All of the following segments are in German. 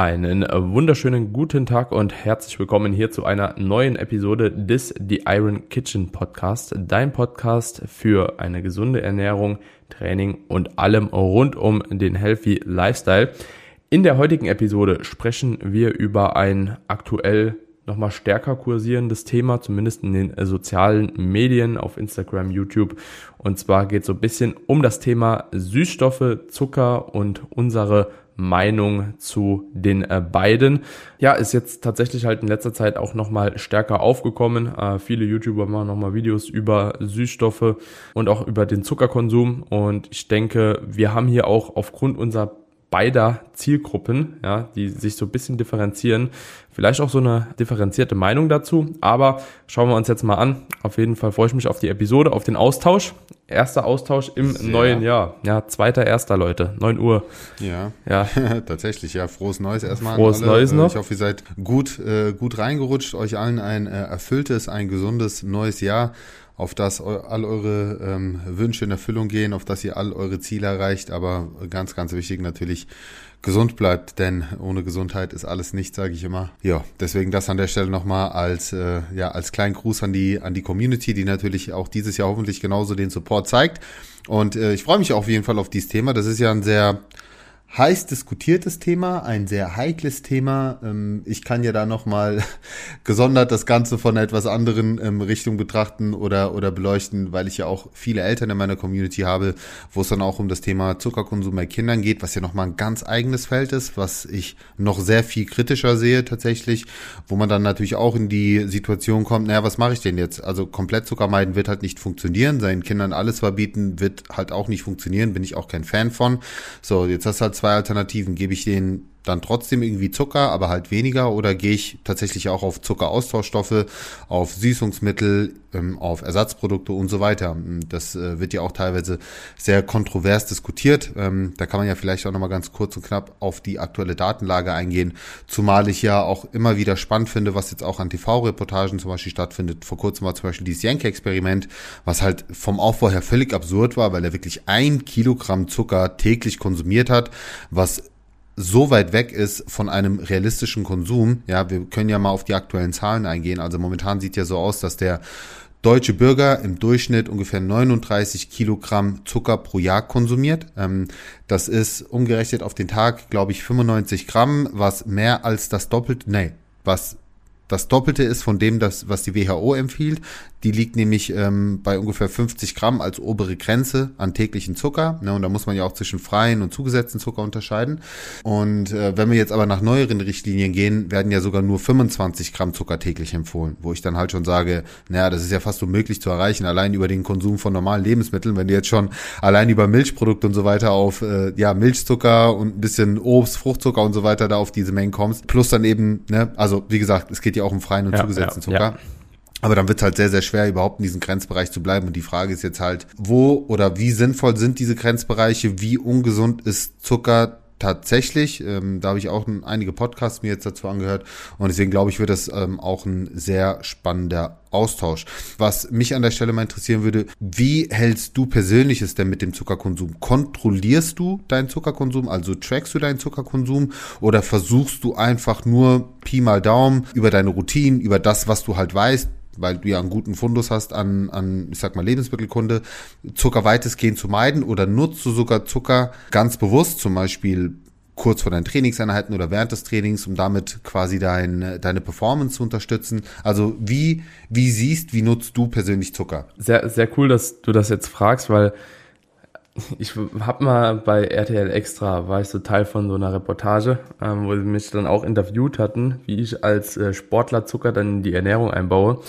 Einen wunderschönen guten Tag und herzlich willkommen hier zu einer neuen Episode des The Iron Kitchen Podcast, dein Podcast für eine gesunde Ernährung, Training und allem rund um den Healthy Lifestyle. In der heutigen Episode sprechen wir über ein aktuell nochmal stärker kursierendes Thema, zumindest in den sozialen Medien auf Instagram, YouTube. Und zwar geht es so ein bisschen um das Thema Süßstoffe, Zucker und unsere Meinung zu den äh, beiden. Ja, ist jetzt tatsächlich halt in letzter Zeit auch nochmal stärker aufgekommen. Äh, viele YouTuber machen nochmal Videos über Süßstoffe und auch über den Zuckerkonsum. Und ich denke, wir haben hier auch aufgrund unserer beider Zielgruppen, ja, die sich so ein bisschen differenzieren. Vielleicht auch so eine differenzierte Meinung dazu. Aber schauen wir uns jetzt mal an. Auf jeden Fall freue ich mich auf die Episode, auf den Austausch. Erster Austausch im Sehr. neuen Jahr. Ja, zweiter, erster, Leute. 9 Uhr. Ja. Ja. Tatsächlich, ja. Frohes Neues erstmal. Frohes Neues noch. Ich hoffe, ihr seid gut, äh, gut reingerutscht. Euch allen ein äh, erfülltes, ein gesundes neues Jahr auf das all eure ähm, Wünsche in Erfüllung gehen, auf das ihr all eure Ziele erreicht, aber ganz, ganz wichtig natürlich gesund bleibt, denn ohne Gesundheit ist alles nichts, sage ich immer. Ja, deswegen das an der Stelle nochmal als äh, ja als kleinen Gruß an die an die Community, die natürlich auch dieses Jahr hoffentlich genauso den Support zeigt. Und äh, ich freue mich auf jeden Fall auf dieses Thema. Das ist ja ein sehr heiß diskutiertes Thema, ein sehr heikles Thema. Ähm, ich kann ja da nochmal gesondert das Ganze von etwas anderen ähm, Richtung betrachten oder, oder beleuchten, weil ich ja auch viele Eltern in meiner Community habe, wo es dann auch um das Thema Zuckerkonsum bei Kindern geht, was ja nochmal ein ganz eigenes Feld ist, was ich noch sehr viel kritischer sehe tatsächlich, wo man dann natürlich auch in die Situation kommt, naja, was mache ich denn jetzt? Also komplett Zucker meiden wird halt nicht funktionieren, seinen Kindern alles verbieten wird halt auch nicht funktionieren, bin ich auch kein Fan von. So, jetzt hast du halt zwei Alternativen. Gebe ich denen dann trotzdem irgendwie Zucker, aber halt weniger oder gehe ich tatsächlich auch auf Zuckeraustauschstoffe, auf Süßungsmittel, ähm, auf Ersatzprodukte und so weiter. Das äh, wird ja auch teilweise sehr kontrovers diskutiert. Ähm, da kann man ja vielleicht auch nochmal ganz kurz und knapp auf die aktuelle Datenlage eingehen, zumal ich ja auch immer wieder spannend finde, was jetzt auch an TV-Reportagen zum Beispiel stattfindet. Vor kurzem war zum Beispiel dieses Yankee-Experiment, was halt vom Aufbau her völlig absurd war, weil er wirklich ein Kilogramm Zucker täglich konsumiert hat, was so weit weg ist von einem realistischen Konsum. Ja, wir können ja mal auf die aktuellen Zahlen eingehen. Also momentan sieht ja so aus, dass der deutsche Bürger im Durchschnitt ungefähr 39 Kilogramm Zucker pro Jahr konsumiert. Ähm, das ist umgerechnet auf den Tag, glaube ich, 95 Gramm, was mehr als das Doppelte, nee, was das Doppelte ist von dem, das, was die WHO empfiehlt. Die liegt nämlich ähm, bei ungefähr 50 Gramm als obere Grenze an täglichen Zucker. Ne, und da muss man ja auch zwischen freien und zugesetzten Zucker unterscheiden. Und äh, wenn wir jetzt aber nach neueren Richtlinien gehen, werden ja sogar nur 25 Gramm Zucker täglich empfohlen. Wo ich dann halt schon sage, naja, das ist ja fast unmöglich zu erreichen, allein über den Konsum von normalen Lebensmitteln. Wenn du jetzt schon allein über Milchprodukte und so weiter auf äh, ja Milchzucker und ein bisschen Obst, Fruchtzucker und so weiter da auf diese Mengen kommst. Plus dann eben, ne, also wie gesagt, es geht ja auch um freien und ja, zugesetzten ja, Zucker. Ja. Aber dann wird es halt sehr, sehr schwer, überhaupt in diesem Grenzbereich zu bleiben. Und die Frage ist jetzt halt, wo oder wie sinnvoll sind diese Grenzbereiche? Wie ungesund ist Zucker tatsächlich? Ähm, da habe ich auch ein, einige Podcasts mir jetzt dazu angehört. Und deswegen glaube ich, wird das ähm, auch ein sehr spannender Austausch. Was mich an der Stelle mal interessieren würde, wie hältst du persönlich es denn mit dem Zuckerkonsum? Kontrollierst du deinen Zuckerkonsum, also trackst du deinen Zuckerkonsum oder versuchst du einfach nur Pi mal Daumen über deine Routinen, über das, was du halt weißt, weil du ja einen guten Fundus hast an, an ich sag mal, Lebensmittelkunde, Zucker weitestgehend zu meiden oder nutzt du sogar Zucker ganz bewusst, zum Beispiel kurz vor deinen Trainingseinheiten oder während des Trainings, um damit quasi dein, deine Performance zu unterstützen. Also wie, wie siehst, wie nutzt du persönlich Zucker? Sehr, sehr cool, dass du das jetzt fragst, weil ich habe mal bei RTL Extra, war ich so Teil von so einer Reportage, ähm, wo sie mich dann auch interviewt hatten, wie ich als äh, Sportler Zucker dann in die Ernährung einbaue.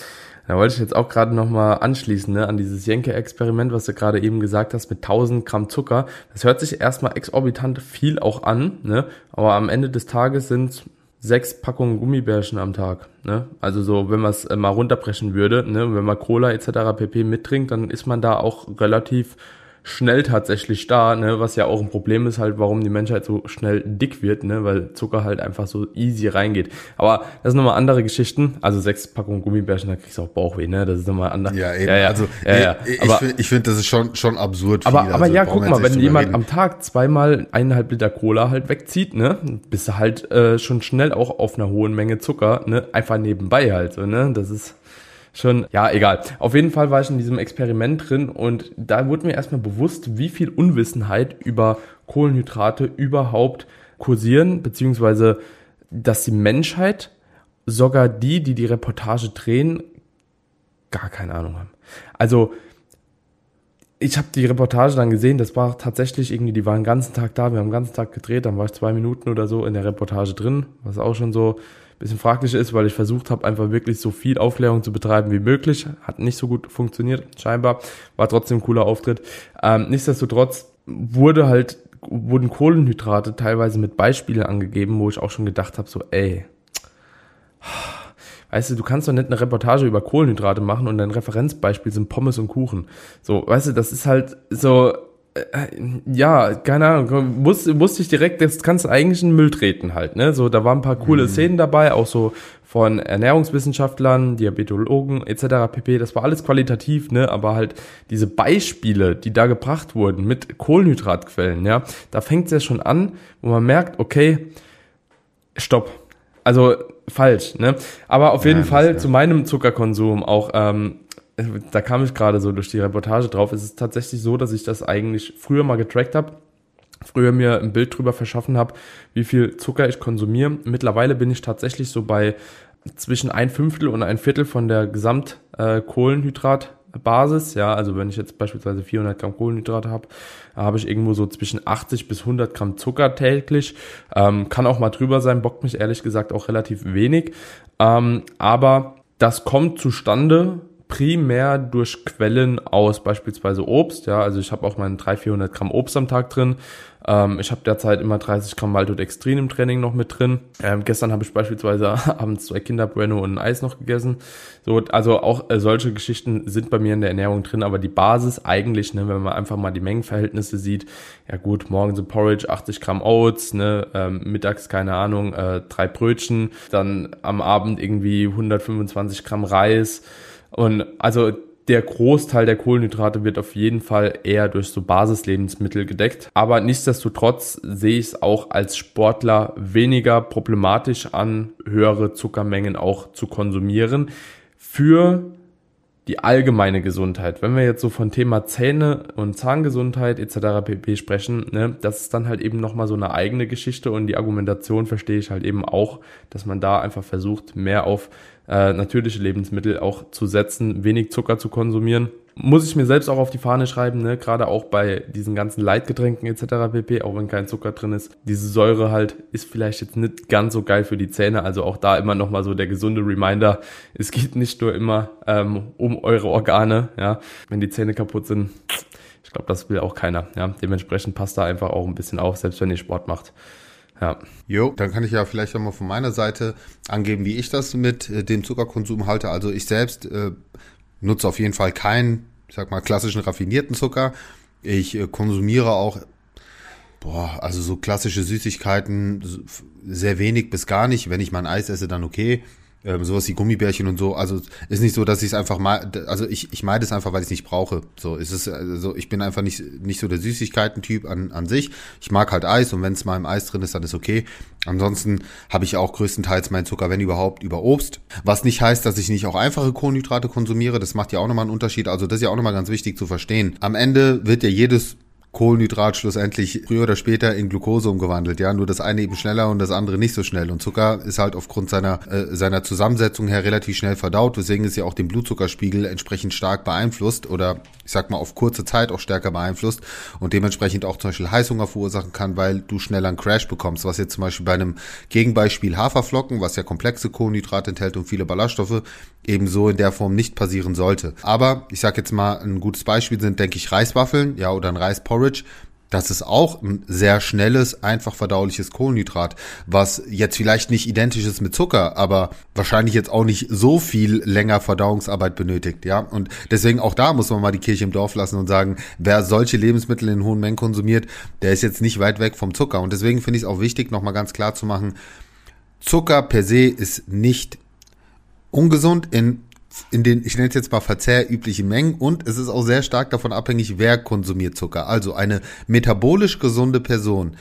Da wollte ich jetzt auch gerade nochmal anschließen ne, an dieses Jenke-Experiment, was du gerade eben gesagt hast, mit 1000 Gramm Zucker. Das hört sich erstmal exorbitant viel auch an, ne, aber am Ende des Tages sind sechs Packungen Gummibärchen am Tag. Ne? Also so, wenn man es äh, mal runterbrechen würde, ne? wenn man Cola etc. pp. mittrinkt, dann ist man da auch relativ schnell tatsächlich da, ne, was ja auch ein Problem ist halt, warum die Menschheit so schnell dick wird, ne, weil Zucker halt einfach so easy reingeht. Aber das sind nochmal andere Geschichten. Also sechs Packungen Gummibärchen, da kriegst du auch Bauchweh, ne, das ist nochmal anders. Ja, eben. Ja, ja. Also ja, ja. ich, aber, ich finde, das ist schon schon absurd. Aber viel. aber also, ja, guck mal, wenn jemand reden. am Tag zweimal eineinhalb Liter Cola halt wegzieht, ne, bist du halt äh, schon schnell auch auf einer hohen Menge Zucker, ne, einfach nebenbei halt, so, ne, das ist schon, ja, egal. Auf jeden Fall war ich in diesem Experiment drin und da wurde mir erstmal bewusst, wie viel Unwissenheit über Kohlenhydrate überhaupt kursieren, beziehungsweise, dass die Menschheit, sogar die, die die Reportage drehen, gar keine Ahnung haben. Also, ich habe die Reportage dann gesehen, das war tatsächlich irgendwie, die waren den ganzen Tag da, wir haben den ganzen Tag gedreht, dann war ich zwei Minuten oder so in der Reportage drin, was auch schon so bisschen fraglich ist, weil ich versucht habe, einfach wirklich so viel Aufklärung zu betreiben wie möglich. Hat nicht so gut funktioniert, scheinbar. War trotzdem ein cooler Auftritt. Ähm, nichtsdestotrotz wurde halt, wurden Kohlenhydrate teilweise mit Beispielen angegeben, wo ich auch schon gedacht habe, so, ey, weißt du, du kannst doch nicht eine Reportage über Kohlenhydrate machen und dein Referenzbeispiel sind Pommes und Kuchen. So, weißt du, das ist halt so, ja, keine Ahnung, muss, musste ich direkt, das kannst du eigentlich in den Müll treten halt, ne? So, da waren ein paar coole mhm. Szenen dabei, auch so von Ernährungswissenschaftlern, Diabetologen etc. pp. Das war alles qualitativ, ne? Aber halt diese Beispiele, die da gebracht wurden mit Kohlenhydratquellen, ja, da fängt es ja schon an, wo man merkt, okay, stopp. Also falsch, ne? Aber auf jeden Fall zu meinem Zuckerkonsum auch ähm, da kam ich gerade so durch die Reportage drauf. Es ist tatsächlich so, dass ich das eigentlich früher mal getrackt habe. Früher mir ein Bild drüber verschaffen habe, wie viel Zucker ich konsumiere. Mittlerweile bin ich tatsächlich so bei zwischen ein Fünftel und ein Viertel von der Gesamtkohlenhydratbasis. Äh, ja, also wenn ich jetzt beispielsweise 400 Gramm Kohlenhydrate habe, habe ich irgendwo so zwischen 80 bis 100 Gramm Zucker täglich. Ähm, kann auch mal drüber sein, bockt mich ehrlich gesagt auch relativ wenig. Ähm, aber das kommt zustande, primär durch Quellen aus beispielsweise Obst. Ja, also ich habe auch meine 300, 400 Gramm Obst am Tag drin. Ähm, ich habe derzeit immer 30 Gramm Maltodextrin im Training noch mit drin. Ähm, gestern habe ich beispielsweise abends zwei Kinder Bueno und ein Eis noch gegessen. So, also auch äh, solche Geschichten sind bei mir in der Ernährung drin, aber die Basis eigentlich, ne, wenn man einfach mal die Mengenverhältnisse sieht, ja gut, morgens so Porridge, 80 Gramm Oats, ne, ähm, mittags keine Ahnung, äh, drei Brötchen, dann am Abend irgendwie 125 Gramm Reis und also der Großteil der Kohlenhydrate wird auf jeden Fall eher durch so Basislebensmittel gedeckt. Aber nichtsdestotrotz sehe ich es auch als Sportler weniger problematisch an, höhere Zuckermengen auch zu konsumieren. Für die allgemeine Gesundheit. Wenn wir jetzt so von Thema Zähne und Zahngesundheit etc. pp. sprechen, ne, das ist dann halt eben nochmal so eine eigene Geschichte und die Argumentation verstehe ich halt eben auch, dass man da einfach versucht, mehr auf äh, natürliche Lebensmittel auch zu setzen, wenig Zucker zu konsumieren. Muss ich mir selbst auch auf die Fahne schreiben, ne? gerade auch bei diesen ganzen Leitgetränken etc. pp., auch wenn kein Zucker drin ist. Diese Säure halt ist vielleicht jetzt nicht ganz so geil für die Zähne, also auch da immer nochmal so der gesunde Reminder, es geht nicht nur immer ähm, um eure Organe, ja, wenn die Zähne kaputt sind. Ich glaube, das will auch keiner. Ja, dementsprechend passt da einfach auch ein bisschen auf, selbst wenn ihr Sport macht. Ja. Jo, dann kann ich ja vielleicht auch mal von meiner Seite angeben, wie ich das mit äh, dem Zuckerkonsum halte. Also ich selbst äh, nutze auf jeden Fall keinen, ich sag mal, klassischen raffinierten Zucker. Ich äh, konsumiere auch, boah, also so klassische Süßigkeiten sehr wenig bis gar nicht. Wenn ich mal ein Eis esse, dann okay ähm, sowas wie Gummibärchen und so. Also ist nicht so, dass ich es einfach mal, also ich, ich meide es einfach, weil ich es nicht brauche. So ist es, also ich bin einfach nicht, nicht so der Süßigkeiten-Typ an, an sich. Ich mag halt Eis und wenn es mal im Eis drin ist, dann ist okay. Ansonsten habe ich auch größtenteils meinen Zucker, wenn überhaupt, über Obst. Was nicht heißt, dass ich nicht auch einfache Kohlenhydrate konsumiere. Das macht ja auch nochmal einen Unterschied. Also das ist ja auch nochmal ganz wichtig zu verstehen. Am Ende wird ja jedes Kohlenhydrat schlussendlich früher oder später in Glucose umgewandelt. Ja, nur das eine eben schneller und das andere nicht so schnell. Und Zucker ist halt aufgrund seiner, äh, seiner Zusammensetzung her relativ schnell verdaut, weswegen es ja auch den Blutzuckerspiegel entsprechend stark beeinflusst oder ich sag mal auf kurze Zeit auch stärker beeinflusst und dementsprechend auch zum Beispiel Heißhunger verursachen kann, weil du schneller einen Crash bekommst, was jetzt zum Beispiel bei einem Gegenbeispiel Haferflocken, was ja komplexe Kohlenhydrate enthält und viele Ballaststoffe, ebenso in der Form nicht passieren sollte. Aber ich sag jetzt mal, ein gutes Beispiel sind, denke ich, Reiswaffeln, ja, oder ein Reisporridge. Das ist auch ein sehr schnelles, einfach verdauliches Kohlenhydrat, was jetzt vielleicht nicht identisch ist mit Zucker, aber wahrscheinlich jetzt auch nicht so viel länger Verdauungsarbeit benötigt, ja. Und deswegen auch da muss man mal die Kirche im Dorf lassen und sagen, wer solche Lebensmittel in hohen Mengen konsumiert, der ist jetzt nicht weit weg vom Zucker. Und deswegen finde ich es auch wichtig, nochmal ganz klar zu machen, Zucker per se ist nicht ungesund in in den, ich nenne es jetzt mal verzehrüblichen Mengen und es ist auch sehr stark davon abhängig, wer konsumiert Zucker. Also eine metabolisch gesunde Person,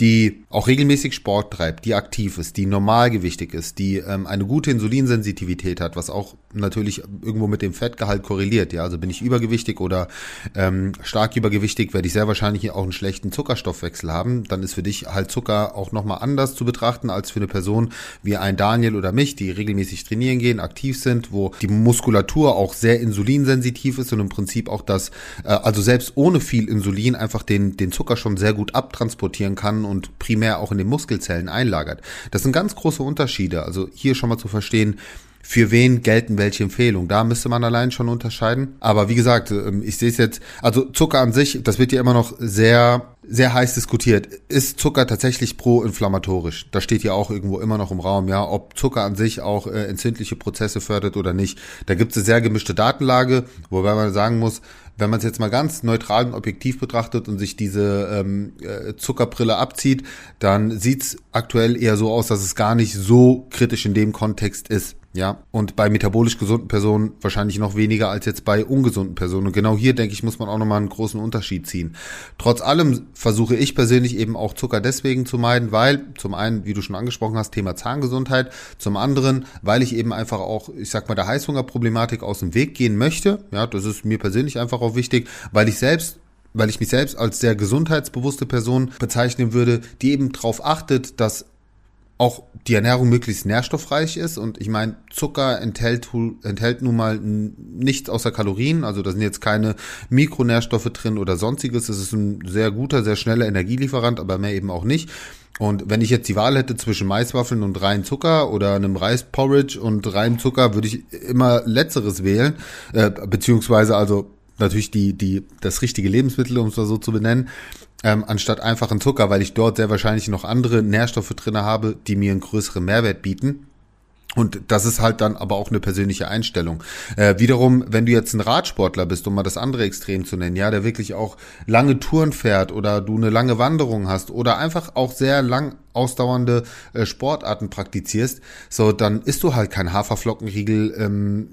die auch regelmäßig Sport treibt, die aktiv ist, die normalgewichtig ist, die ähm, eine gute Insulinsensitivität hat, was auch natürlich irgendwo mit dem Fettgehalt korreliert. Ja, also bin ich übergewichtig oder ähm, stark übergewichtig, werde ich sehr wahrscheinlich auch einen schlechten Zuckerstoffwechsel haben. Dann ist für dich halt Zucker auch nochmal anders zu betrachten als für eine Person wie ein Daniel oder mich, die regelmäßig trainieren gehen, aktiv sind, wo die Muskulatur auch sehr insulinsensitiv ist und im Prinzip auch das, äh, also selbst ohne viel Insulin einfach den, den Zucker schon sehr gut abtransportieren kann und primär auch in den Muskelzellen einlagert. Das sind ganz große Unterschiede. Also hier schon mal zu verstehen, für wen gelten welche Empfehlungen. Da müsste man allein schon unterscheiden. Aber wie gesagt, ähm, ich sehe es jetzt, also Zucker an sich, das wird ja immer noch sehr, sehr heiß diskutiert. Ist Zucker tatsächlich pro-inflammatorisch? Das steht ja auch irgendwo immer noch im Raum, ja, ob Zucker an sich auch äh, entzündliche Prozesse fördert oder nicht. Da gibt es eine sehr gemischte Datenlage, wobei man sagen muss, wenn man es jetzt mal ganz neutral und objektiv betrachtet und sich diese ähm, äh, Zuckerbrille abzieht, dann sieht's aktuell eher so aus, dass es gar nicht so kritisch in dem Kontext ist. Ja, und bei metabolisch gesunden Personen wahrscheinlich noch weniger als jetzt bei ungesunden Personen. Und genau hier, denke ich, muss man auch nochmal einen großen Unterschied ziehen. Trotz allem versuche ich persönlich eben auch Zucker deswegen zu meiden, weil zum einen, wie du schon angesprochen hast, Thema Zahngesundheit, zum anderen, weil ich eben einfach auch, ich sag mal, der Heißhungerproblematik aus dem Weg gehen möchte. Ja, das ist mir persönlich einfach auch wichtig, weil ich selbst weil ich mich selbst als sehr gesundheitsbewusste Person bezeichnen würde, die eben darauf achtet, dass auch die Ernährung möglichst nährstoffreich ist. Und ich meine, Zucker enthält, enthält nun mal nichts außer Kalorien. Also da sind jetzt keine Mikronährstoffe drin oder sonstiges. Es ist ein sehr guter, sehr schneller Energielieferant, aber mehr eben auch nicht. Und wenn ich jetzt die Wahl hätte zwischen Maiswaffeln und rein Zucker oder einem Reisporridge und reinem Zucker, würde ich immer letzteres wählen, äh, beziehungsweise also natürlich die, die, das richtige Lebensmittel, um es mal so zu benennen ähm, anstatt einfachen Zucker, weil ich dort sehr wahrscheinlich noch andere Nährstoffe drinne habe, die mir einen größeren Mehrwert bieten. Und das ist halt dann aber auch eine persönliche Einstellung. Äh, wiederum, wenn du jetzt ein Radsportler bist, um mal das andere Extrem zu nennen, ja, der wirklich auch lange Touren fährt oder du eine lange Wanderung hast oder einfach auch sehr lang ausdauernde äh, Sportarten praktizierst, so dann isst du halt kein Haferflockenriegel ähm,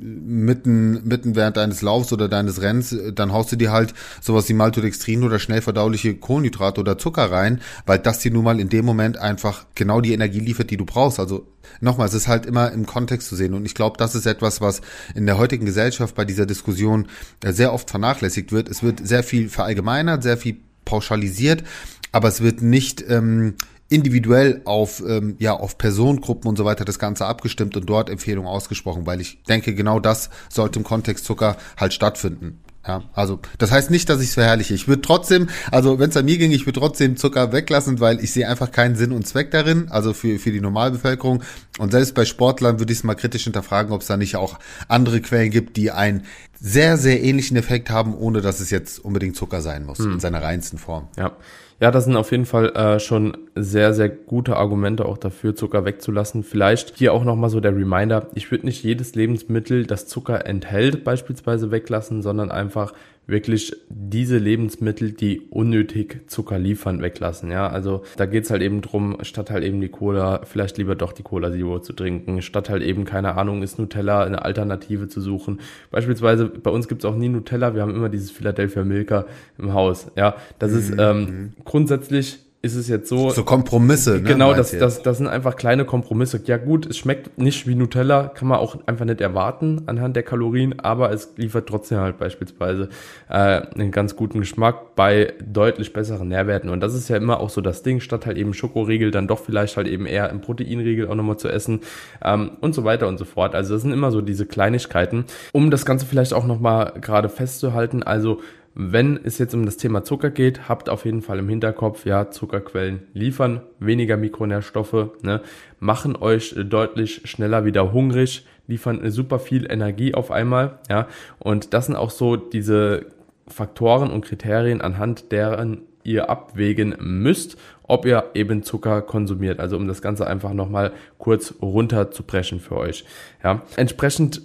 mitten, mitten während deines Laufs oder deines Rennens, dann haust du dir halt sowas wie Maltodextrin oder schnell verdauliche Kohlenhydrate oder Zucker rein, weil das dir nun mal in dem Moment einfach genau die Energie liefert, die du brauchst. Also nochmal, es ist halt immer im Kontext zu sehen. Und ich glaube, das ist etwas, was in der heutigen Gesellschaft bei dieser Diskussion äh, sehr oft vernachlässigt wird. Es wird sehr viel verallgemeinert, sehr viel pauschalisiert, aber es wird nicht ähm, individuell auf ähm, ja auf Personengruppen und so weiter das Ganze abgestimmt und dort Empfehlungen ausgesprochen, weil ich denke genau das sollte im Kontext Zucker halt stattfinden. Ja, also das heißt nicht, dass ich es verherrliche. Ich würde trotzdem, also wenn es an mir ging, ich würde trotzdem Zucker weglassen, weil ich sehe einfach keinen Sinn und Zweck darin, also für, für die Normalbevölkerung. Und selbst bei Sportlern würde ich es mal kritisch hinterfragen, ob es da nicht auch andere Quellen gibt, die einen sehr, sehr ähnlichen Effekt haben, ohne dass es jetzt unbedingt Zucker sein muss, hm. in seiner reinsten Form. Ja. Ja, das sind auf jeden Fall äh, schon sehr, sehr gute Argumente auch dafür, Zucker wegzulassen. Vielleicht hier auch nochmal so der Reminder, ich würde nicht jedes Lebensmittel, das Zucker enthält, beispielsweise weglassen, sondern einfach wirklich diese Lebensmittel, die unnötig Zucker liefern, weglassen. Ja, also da geht's halt eben drum, statt halt eben die Cola, vielleicht lieber doch die Cola Zero zu trinken, statt halt eben, keine Ahnung, ist Nutella eine Alternative zu suchen. Beispielsweise bei uns gibt's auch nie Nutella, wir haben immer dieses Philadelphia Milka im Haus. Ja, das mhm. ist ähm, grundsätzlich ist es jetzt so. So Kompromisse, ne? Genau, das, das, das sind einfach kleine Kompromisse. Ja gut, es schmeckt nicht wie Nutella, kann man auch einfach nicht erwarten anhand der Kalorien, aber es liefert trotzdem halt beispielsweise äh, einen ganz guten Geschmack bei deutlich besseren Nährwerten. Und das ist ja immer auch so das Ding, statt halt eben Schokoriegel, dann doch vielleicht halt eben eher im Proteinriegel auch nochmal zu essen ähm, und so weiter und so fort. Also das sind immer so diese Kleinigkeiten. Um das Ganze vielleicht auch nochmal gerade festzuhalten, also wenn es jetzt um das Thema Zucker geht, habt auf jeden Fall im Hinterkopf, ja, Zuckerquellen liefern weniger Mikronährstoffe, ne, machen euch deutlich schneller wieder hungrig, liefern super viel Energie auf einmal, ja, und das sind auch so diese Faktoren und Kriterien, anhand deren ihr abwägen müsst, ob ihr eben Zucker konsumiert. Also um das Ganze einfach nochmal kurz runterzubrechen für euch. Ja, entsprechend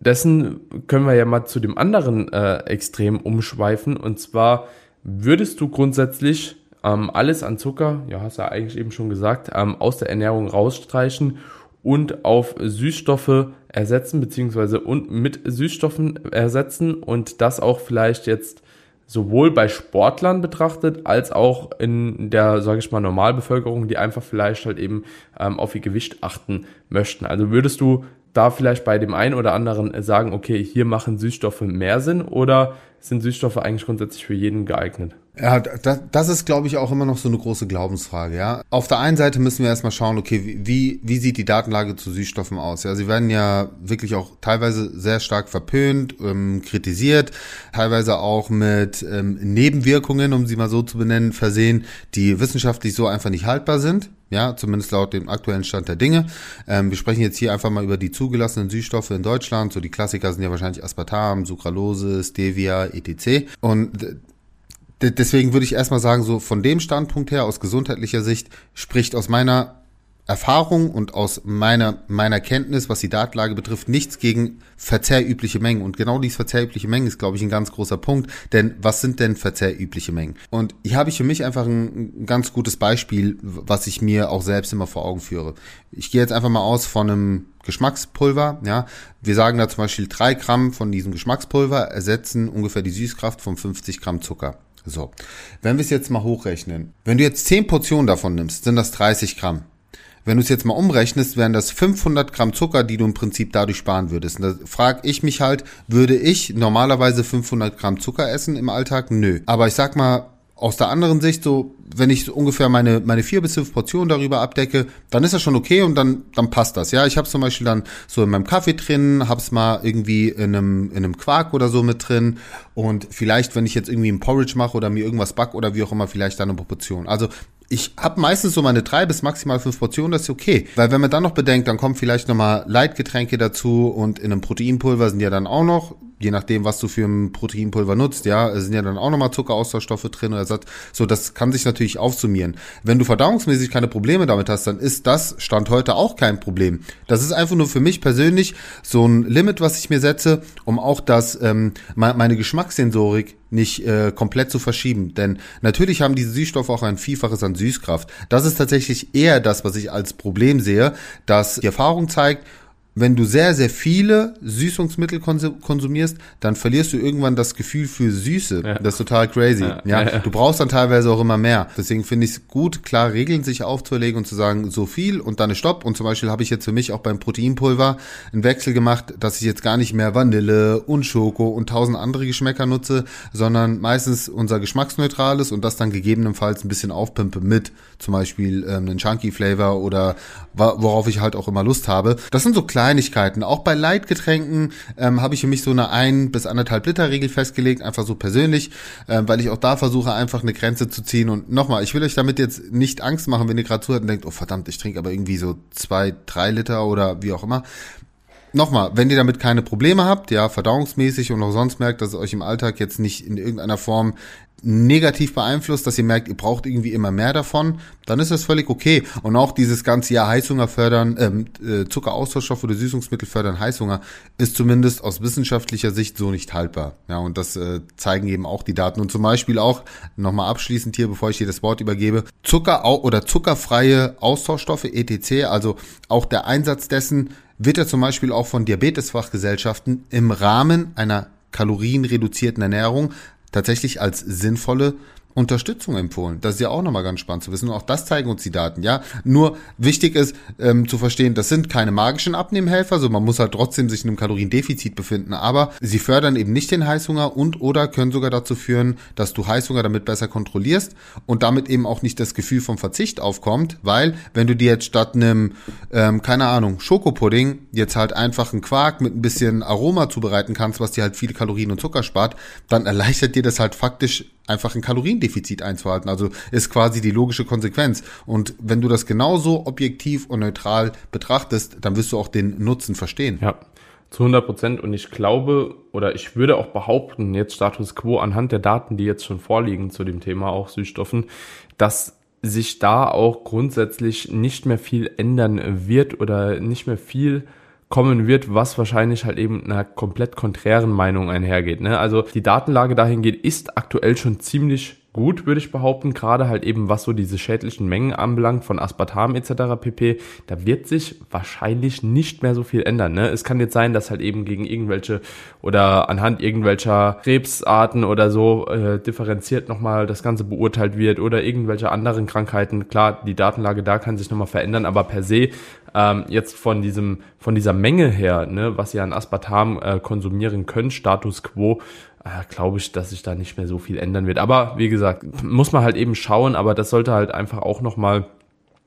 dessen können wir ja mal zu dem anderen äh, Extrem umschweifen. Und zwar würdest du grundsätzlich ähm, alles an Zucker, ja, hast du ja eigentlich eben schon gesagt, ähm, aus der Ernährung rausstreichen und auf Süßstoffe ersetzen, beziehungsweise und mit Süßstoffen ersetzen und das auch vielleicht jetzt sowohl bei Sportlern betrachtet, als auch in der, sage ich mal, Normalbevölkerung, die einfach vielleicht halt eben ähm, auf ihr Gewicht achten möchten. Also würdest du da vielleicht bei dem einen oder anderen sagen, okay, hier machen Süßstoffe mehr Sinn oder sind Süßstoffe eigentlich grundsätzlich für jeden geeignet? Ja, das, das ist, glaube ich, auch immer noch so eine große Glaubensfrage, ja. Auf der einen Seite müssen wir erstmal schauen, okay, wie, wie sieht die Datenlage zu Süßstoffen aus? Ja, sie werden ja wirklich auch teilweise sehr stark verpönt, ähm, kritisiert, teilweise auch mit ähm, Nebenwirkungen, um sie mal so zu benennen, versehen, die wissenschaftlich so einfach nicht haltbar sind. Ja, zumindest laut dem aktuellen Stand der Dinge. Ähm, wir sprechen jetzt hier einfach mal über die zugelassenen Süßstoffe in Deutschland. So die Klassiker sind ja wahrscheinlich Aspartam, Sucralose, Stevia, etc. Und deswegen würde ich erstmal sagen, so von dem Standpunkt her, aus gesundheitlicher Sicht, spricht aus meiner Erfahrung und aus meiner, meiner Kenntnis, was die Datenlage betrifft, nichts gegen verzehrübliche Mengen. Und genau dies verzehrübliche Mengen ist, glaube ich, ein ganz großer Punkt. Denn was sind denn verzehrübliche Mengen? Und hier habe ich für mich einfach ein, ganz gutes Beispiel, was ich mir auch selbst immer vor Augen führe. Ich gehe jetzt einfach mal aus von einem Geschmackspulver, ja. Wir sagen da zum Beispiel drei Gramm von diesem Geschmackspulver ersetzen ungefähr die Süßkraft von 50 Gramm Zucker. So. Wenn wir es jetzt mal hochrechnen. Wenn du jetzt 10 Portionen davon nimmst, sind das 30 Gramm. Wenn du es jetzt mal umrechnest, wären das 500 Gramm Zucker, die du im Prinzip dadurch sparen würdest. Und da frage ich mich halt, würde ich normalerweise 500 Gramm Zucker essen im Alltag? Nö. Aber ich sag mal, aus der anderen Sicht so, wenn ich ungefähr meine meine vier bis fünf Portionen darüber abdecke, dann ist das schon okay und dann dann passt das. Ja, ich habe zum Beispiel dann so in meinem Kaffee drin, hab's mal irgendwie in einem in einem Quark oder so mit drin und vielleicht, wenn ich jetzt irgendwie ein Porridge mache oder mir irgendwas back oder wie auch immer, vielleicht dann eine Proportion. Also ich habe meistens so meine drei bis maximal fünf Portionen, das ist okay. Weil wenn man dann noch bedenkt, dann kommen vielleicht nochmal Leitgetränke dazu und in einem Proteinpulver sind ja dann auch noch, je nachdem, was du für ein Proteinpulver nutzt, ja, sind ja dann auch nochmal Zuckeraustauschstoffe drin oder so, das kann sich natürlich aufsummieren. Wenn du verdauungsmäßig keine Probleme damit hast, dann ist das Stand heute auch kein Problem. Das ist einfach nur für mich persönlich so ein Limit, was ich mir setze, um auch das, ähm, meine Geschmackssensorik nicht äh, komplett zu verschieben. Denn natürlich haben diese Süßstoffe auch ein Vielfaches an Süßkraft. Das ist tatsächlich eher das, was ich als Problem sehe, dass die Erfahrung zeigt, wenn du sehr, sehr viele Süßungsmittel konsumierst, dann verlierst du irgendwann das Gefühl für Süße. Ja. Das ist total crazy. Ja. ja. Du brauchst dann teilweise auch immer mehr. Deswegen finde ich es gut, klar Regeln sich aufzuerlegen und zu sagen, so viel und dann ist Stopp. Und zum Beispiel habe ich jetzt für mich auch beim Proteinpulver einen Wechsel gemacht, dass ich jetzt gar nicht mehr Vanille und Schoko und tausend andere Geschmäcker nutze, sondern meistens unser geschmacksneutrales und das dann gegebenenfalls ein bisschen aufpimpe mit zum Beispiel ähm, einen Chunky Flavor oder worauf ich halt auch immer Lust habe. Das sind so kleine Kleinigkeiten. Auch bei Leitgetränken ähm, habe ich für mich so eine ein bis anderthalb Liter Regel festgelegt, einfach so persönlich, ähm, weil ich auch da versuche, einfach eine Grenze zu ziehen. Und nochmal, ich will euch damit jetzt nicht Angst machen, wenn ihr gerade zuhört und denkt, oh verdammt, ich trinke aber irgendwie so zwei, drei Liter oder wie auch immer nochmal, wenn ihr damit keine Probleme habt, ja, verdauungsmäßig und auch sonst merkt, dass es euch im Alltag jetzt nicht in irgendeiner Form negativ beeinflusst, dass ihr merkt, ihr braucht irgendwie immer mehr davon, dann ist das völlig okay. Und auch dieses ganze Jahr Heißhunger fördern, ähm, äh, Zuckeraustauschstoffe oder Süßungsmittel fördern Heißhunger, ist zumindest aus wissenschaftlicher Sicht so nicht haltbar. Ja, und das äh, zeigen eben auch die Daten. Und zum Beispiel auch, nochmal abschließend hier, bevor ich hier das Wort übergebe, Zucker oder zuckerfreie Austauschstoffe, ETC, also auch der Einsatz dessen, wird ja zum Beispiel auch von Diabetesfachgesellschaften im Rahmen einer kalorienreduzierten Ernährung tatsächlich als sinnvolle Unterstützung empfohlen. Das ist ja auch nochmal ganz spannend zu wissen. Und auch das zeigen uns die Daten, ja. Nur wichtig ist ähm, zu verstehen, das sind keine magischen Abnehmhelfer, so man muss halt trotzdem sich in einem Kaloriendefizit befinden, aber sie fördern eben nicht den Heißhunger und oder können sogar dazu führen, dass du Heißhunger damit besser kontrollierst und damit eben auch nicht das Gefühl vom Verzicht aufkommt, weil wenn du dir jetzt statt einem, ähm, keine Ahnung, Schokopudding jetzt halt einfach einen Quark mit ein bisschen Aroma zubereiten kannst, was dir halt viele Kalorien und Zucker spart, dann erleichtert dir das halt faktisch einfach ein Kaloriendefizit einzuhalten. Also ist quasi die logische Konsequenz. Und wenn du das genauso objektiv und neutral betrachtest, dann wirst du auch den Nutzen verstehen. Ja. Zu 100 Prozent. Und ich glaube oder ich würde auch behaupten, jetzt Status Quo anhand der Daten, die jetzt schon vorliegen zu dem Thema auch Süßstoffen, dass sich da auch grundsätzlich nicht mehr viel ändern wird oder nicht mehr viel kommen wird, was wahrscheinlich halt eben einer komplett konträren Meinung einhergeht. Ne? Also die Datenlage dahingehend ist aktuell schon ziemlich gut, würde ich behaupten, gerade halt eben was so diese schädlichen Mengen anbelangt von Aspartam etc. pp. Da wird sich wahrscheinlich nicht mehr so viel ändern. Ne? Es kann jetzt sein, dass halt eben gegen irgendwelche oder anhand irgendwelcher Krebsarten oder so äh, differenziert nochmal das Ganze beurteilt wird oder irgendwelche anderen Krankheiten. Klar, die Datenlage da kann sich nochmal verändern, aber per se ähm, jetzt von diesem von dieser Menge her, ne, was ihr an Aspartam äh, konsumieren könnt, Status quo, äh, glaube ich, dass sich da nicht mehr so viel ändern wird. Aber wie gesagt, muss man halt eben schauen, aber das sollte halt einfach auch nochmal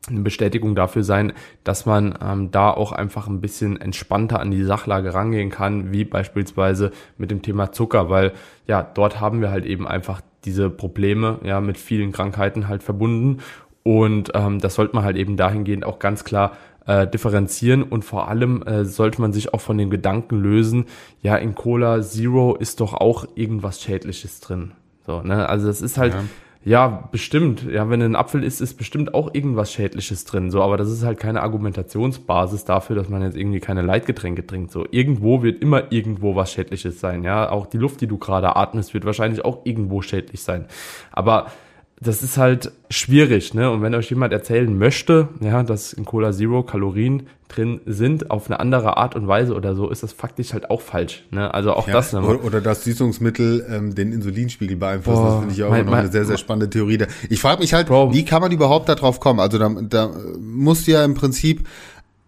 eine Bestätigung dafür sein, dass man ähm, da auch einfach ein bisschen entspannter an die Sachlage rangehen kann, wie beispielsweise mit dem Thema Zucker, weil ja, dort haben wir halt eben einfach diese Probleme ja mit vielen Krankheiten halt verbunden und ähm, das sollte man halt eben dahingehend auch ganz klar äh, differenzieren und vor allem äh, sollte man sich auch von dem Gedanken lösen, ja, in Cola Zero ist doch auch irgendwas Schädliches drin. So, ne? Also das ist halt, ja. ja, bestimmt, ja, wenn ein Apfel ist, ist bestimmt auch irgendwas Schädliches drin. So, aber das ist halt keine Argumentationsbasis dafür, dass man jetzt irgendwie keine Leitgetränke trinkt. So, irgendwo wird immer irgendwo was Schädliches sein. Ja, auch die Luft, die du gerade atmest, wird wahrscheinlich auch irgendwo schädlich sein. Aber das ist halt schwierig, ne? Und wenn euch jemand erzählen möchte, ja, dass in Cola Zero Kalorien drin sind, auf eine andere Art und Weise oder so, ist das faktisch halt auch falsch, ne? Also auch ja, das. Ne? Oder, oder dass Süßungsmittel ähm, den Insulinspiegel beeinflussen, das finde ich auch mein, noch eine sehr, sehr spannende Theorie. Ich frage mich halt, Bro. wie kann man überhaupt darauf kommen? Also da, da musst du ja im Prinzip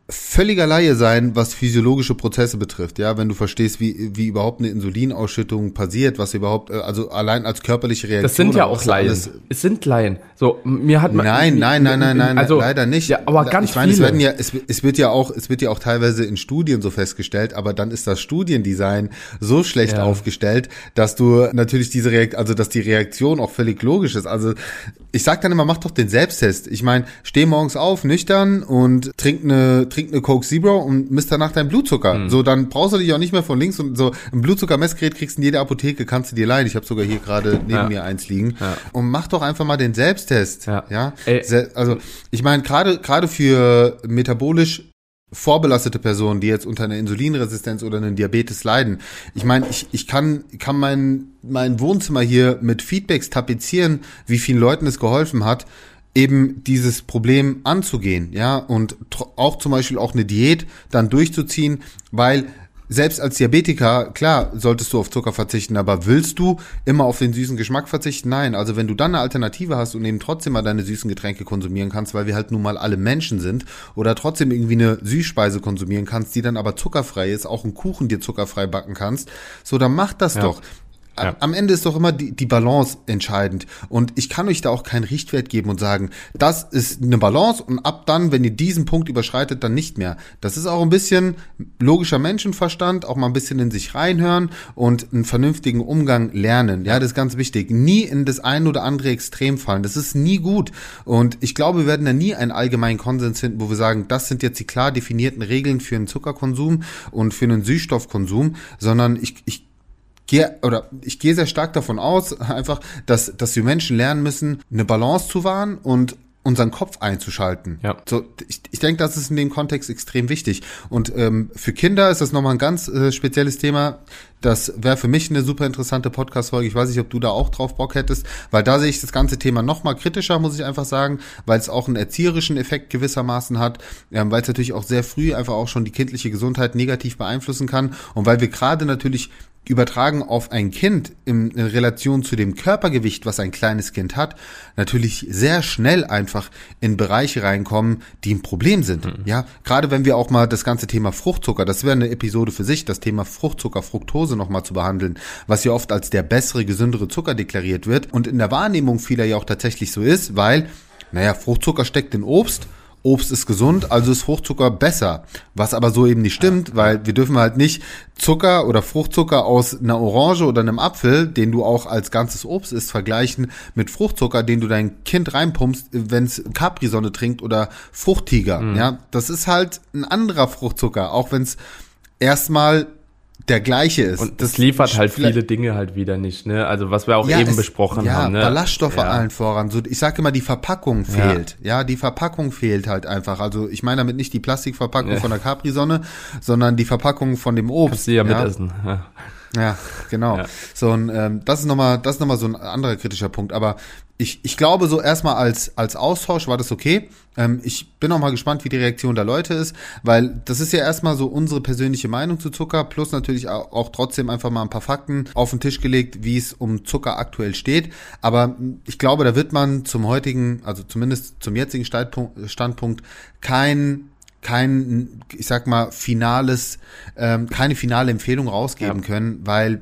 völliger Laie sein, was physiologische Prozesse betrifft, ja, wenn du verstehst, wie, wie überhaupt eine Insulinausschüttung passiert, was überhaupt, äh, also allein als körperliche Reaktion. Das sind ja auch Laien. Alles, es sind Laien. So, mir hat man. Nein, nein, nein, nein, nein, also, leider nicht. Ja, aber ganz ich meine, viele. Es, werden ja, es, es wird ja auch, es wird ja auch teilweise in Studien so festgestellt, aber dann ist das Studiendesign so schlecht ja. aufgestellt, dass du natürlich diese Reaktion, also dass die Reaktion auch völlig logisch ist. Also ich sag dann immer, mach doch den Selbsttest. Ich meine, steh morgens auf, nüchtern und trink eine trink eine Coke Zero und misst danach deinen Blutzucker. Mhm. So, dann brauchst du dich auch nicht mehr von links und so. Ein Blutzuckermessgerät kriegst du in jeder Apotheke, kannst du dir leihen. Ich habe sogar hier gerade neben ja. mir eins liegen. Ja. Und mach doch einfach mal den Selbsttest. Ja. ja? Also, ich meine, gerade gerade für metabolisch vorbelastete Personen, die jetzt unter einer Insulinresistenz oder einem Diabetes leiden. Ich meine, ich, ich kann, kann mein, mein Wohnzimmer hier mit Feedbacks tapezieren, wie vielen Leuten es geholfen hat eben dieses Problem anzugehen, ja, und auch zum Beispiel auch eine Diät dann durchzuziehen, weil selbst als Diabetiker, klar, solltest du auf Zucker verzichten, aber willst du immer auf den süßen Geschmack verzichten? Nein. Also wenn du dann eine Alternative hast und eben trotzdem mal deine süßen Getränke konsumieren kannst, weil wir halt nun mal alle Menschen sind, oder trotzdem irgendwie eine Süßspeise konsumieren kannst, die dann aber zuckerfrei ist, auch einen Kuchen dir zuckerfrei backen kannst, so dann mach das ja. doch. Ja. Am Ende ist doch immer die, die Balance entscheidend. Und ich kann euch da auch keinen Richtwert geben und sagen, das ist eine Balance und ab dann, wenn ihr diesen Punkt überschreitet, dann nicht mehr. Das ist auch ein bisschen logischer Menschenverstand, auch mal ein bisschen in sich reinhören und einen vernünftigen Umgang lernen. Ja, das ist ganz wichtig. Nie in das ein oder andere Extrem fallen. Das ist nie gut. Und ich glaube, wir werden da nie einen allgemeinen Konsens finden, wo wir sagen, das sind jetzt die klar definierten Regeln für einen Zuckerkonsum und für einen Süßstoffkonsum, sondern ich, ich gehe oder ich gehe sehr stark davon aus, einfach, dass, dass wir Menschen lernen müssen, eine Balance zu wahren und unseren Kopf einzuschalten. Ja. So, ich, ich denke, das ist in dem Kontext extrem wichtig. Und ähm, für Kinder ist das nochmal ein ganz äh, spezielles Thema. Das wäre für mich eine super interessante Podcast-Folge. Ich weiß nicht, ob du da auch drauf Bock hättest, weil da sehe ich das ganze Thema nochmal kritischer, muss ich einfach sagen, weil es auch einen erzieherischen Effekt gewissermaßen hat, ähm, weil es natürlich auch sehr früh einfach auch schon die kindliche Gesundheit negativ beeinflussen kann und weil wir gerade natürlich übertragen auf ein Kind in, Relation zu dem Körpergewicht, was ein kleines Kind hat, natürlich sehr schnell einfach in Bereiche reinkommen, die ein Problem sind. Mhm. Ja, gerade wenn wir auch mal das ganze Thema Fruchtzucker, das wäre eine Episode für sich, das Thema Fruchtzucker, Fructose nochmal zu behandeln, was ja oft als der bessere, gesündere Zucker deklariert wird und in der Wahrnehmung vieler ja auch tatsächlich so ist, weil, naja, Fruchtzucker steckt in Obst Obst ist gesund, also ist Fruchtzucker besser. Was aber so eben nicht stimmt, weil wir dürfen halt nicht Zucker oder Fruchtzucker aus einer Orange oder einem Apfel, den du auch als ganzes Obst isst, vergleichen mit Fruchtzucker, den du dein Kind reinpumpst, wenn es Capri-Sonne trinkt oder Fruchttiger. Mhm. Ja, das ist halt ein anderer Fruchtzucker, auch wenn es erstmal der gleiche ist. Und das liefert halt viele Dinge halt wieder nicht, ne? Also was wir auch ja, eben es, besprochen ja, haben, ne? Ballaststoffe Ja. allen voran. So, ich sage immer, die Verpackung fehlt. Ja. die Verpackung fehlt halt einfach. Also ich meine damit nicht die Plastikverpackung Ja. von der Capri-Sonne, sondern die Verpackung von dem Obst. Kannst du ja mitessen. Ja. Ja, genau. Ja. So und ähm, das ist nochmal, das ist noch mal so ein anderer kritischer Punkt. Aber ich, ich glaube, so erstmal als, als Austausch war das okay. Ähm, ich bin auch mal gespannt, wie die Reaktion der Leute ist, weil das ist ja erstmal so unsere persönliche Meinung zu Zucker, plus natürlich auch, auch trotzdem einfach mal ein paar Fakten auf den Tisch gelegt, wie es um Zucker aktuell steht. Aber ich glaube, da wird man zum heutigen, also zumindest zum jetzigen Standpunkt, Standpunkt kein kein, ich sag mal, finales, ähm, keine finale Empfehlung rausgeben Ja. können, weil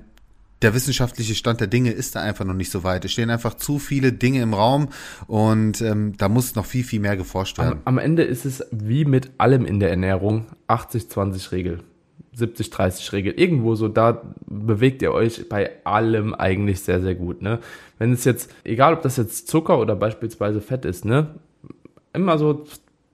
der wissenschaftliche Stand der Dinge ist da einfach noch nicht so weit. Es stehen einfach zu viele Dinge im Raum und ähm, da muss noch viel, viel mehr geforscht Am, werden. am Ende ist es wie mit allem in der Ernährung 80-20-Regel. 70-30-Regel. Irgendwo so, da bewegt ihr euch bei allem eigentlich sehr, sehr gut. Ne? Wenn es jetzt, egal ob das jetzt Zucker oder beispielsweise Fett ist, ne? immer so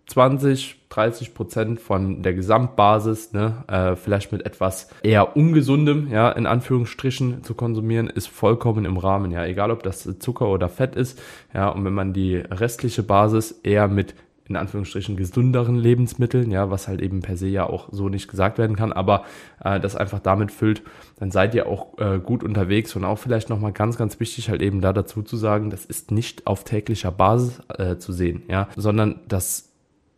20, 30 Prozent von der Gesamtbasis, ne, äh, vielleicht mit etwas eher ungesundem, ja, in Anführungsstrichen zu konsumieren, ist vollkommen im Rahmen, ja, egal ob das Zucker oder Fett ist, ja, und wenn man die restliche Basis eher mit in Anführungsstrichen gesünderen Lebensmitteln, ja, was halt eben per se ja auch so nicht gesagt werden kann, aber äh, das einfach damit füllt, dann seid ihr auch äh, gut unterwegs. Und auch vielleicht nochmal ganz, ganz wichtig halt eben da dazu zu sagen, das ist nicht auf täglicher Basis äh, zu sehen, ja, sondern das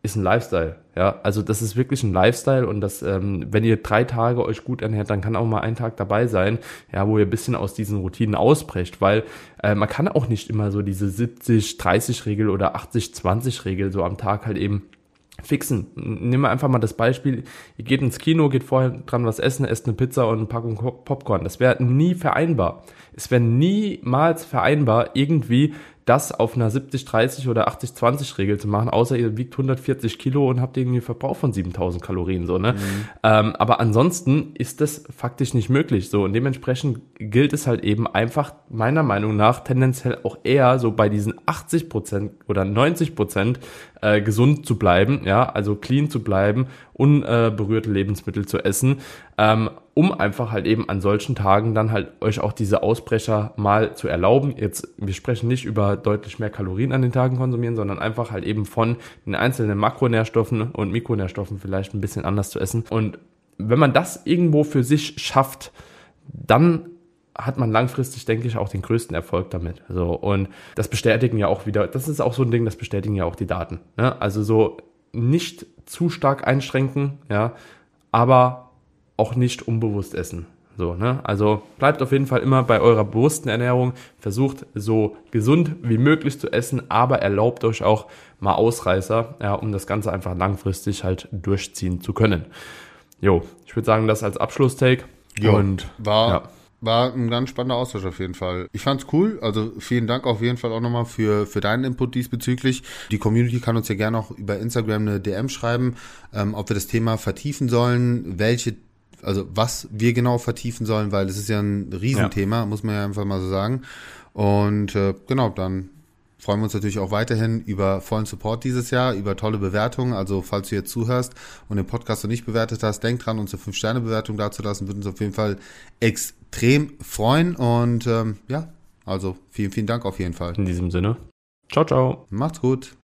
ist ein Lifestyle. Ja, also das ist wirklich ein Lifestyle und das, ähm, wenn ihr drei Tage euch gut ernährt, dann kann auch mal ein Tag dabei sein, ja, wo ihr bisschen aus diesen Routinen ausbrecht, weil äh, man kann auch nicht immer so diese 70-30-Regel oder 80-20-Regel so am Tag halt eben fixen. Nehmen wir einfach mal das Beispiel, ihr geht ins Kino, geht vorher dran was essen, esst eine Pizza und eine Packung Pop- Popcorn. Das wäre nie vereinbar. Es wäre niemals vereinbar, irgendwie das auf einer 70-30 oder 80-20-Regel zu machen, außer ihr wiegt 140 Kilo und habt irgendwie einen Verbrauch von 7000 Kalorien, so, ne? Ähm, aber ansonsten ist das faktisch nicht möglich, so. Und dementsprechend gilt es halt eben einfach, meiner Meinung nach, tendenziell auch eher so bei diesen 80 Prozent oder 90 Prozent äh, gesund zu bleiben, ja, also clean zu bleiben, unberührte Lebensmittel zu essen, ähm, um einfach halt eben an solchen Tagen dann halt euch auch diese Ausbrecher mal zu erlauben. Jetzt, wir sprechen nicht über deutlich mehr Kalorien an den Tagen konsumieren, sondern einfach halt eben von den einzelnen Makronährstoffen und Mikronährstoffen vielleicht ein bisschen anders zu essen. Und wenn man das irgendwo für sich schafft, dann hat man langfristig, denke ich, auch den größten Erfolg damit. So, und das bestätigen ja auch wieder, das ist auch so ein Ding, das bestätigen ja auch die Daten. Ne? Also so nicht zu stark einschränken, ja, aber auch nicht unbewusst essen. So, ne? Also bleibt auf jeden Fall immer bei eurer bewussten Ernährung, versucht so gesund wie möglich zu essen, aber erlaubt euch auch mal Ausreißer, ja, um das Ganze einfach langfristig halt durchziehen zu können. Jo, ich würde sagen, das als Abschlusstake. Jo, Und war, ja. War ein ganz spannender Austausch auf jeden Fall. Ich fand's cool. Also vielen Dank auf jeden Fall auch nochmal für, für deinen Input diesbezüglich. Die Community kann uns ja gerne auch über Instagram eine DM schreiben, ähm, ob wir das Thema vertiefen sollen, welche, also was wir genau vertiefen sollen, weil es ist ja ein Riesenthema, muss man ja einfach mal so sagen. Und äh, genau, dann freuen wir uns natürlich auch weiterhin über vollen Support dieses Jahr, über tolle Bewertungen. Also falls du jetzt zuhörst und den Podcast noch nicht bewertet hast, denk dran, uns eine 5-Sterne-Bewertung dazulassen, würde uns auf jeden Fall extrem freuen. Und ähm, ja, also vielen, vielen Dank auf jeden Fall. in diesem Sinne. Ciao, ciao. Macht's gut.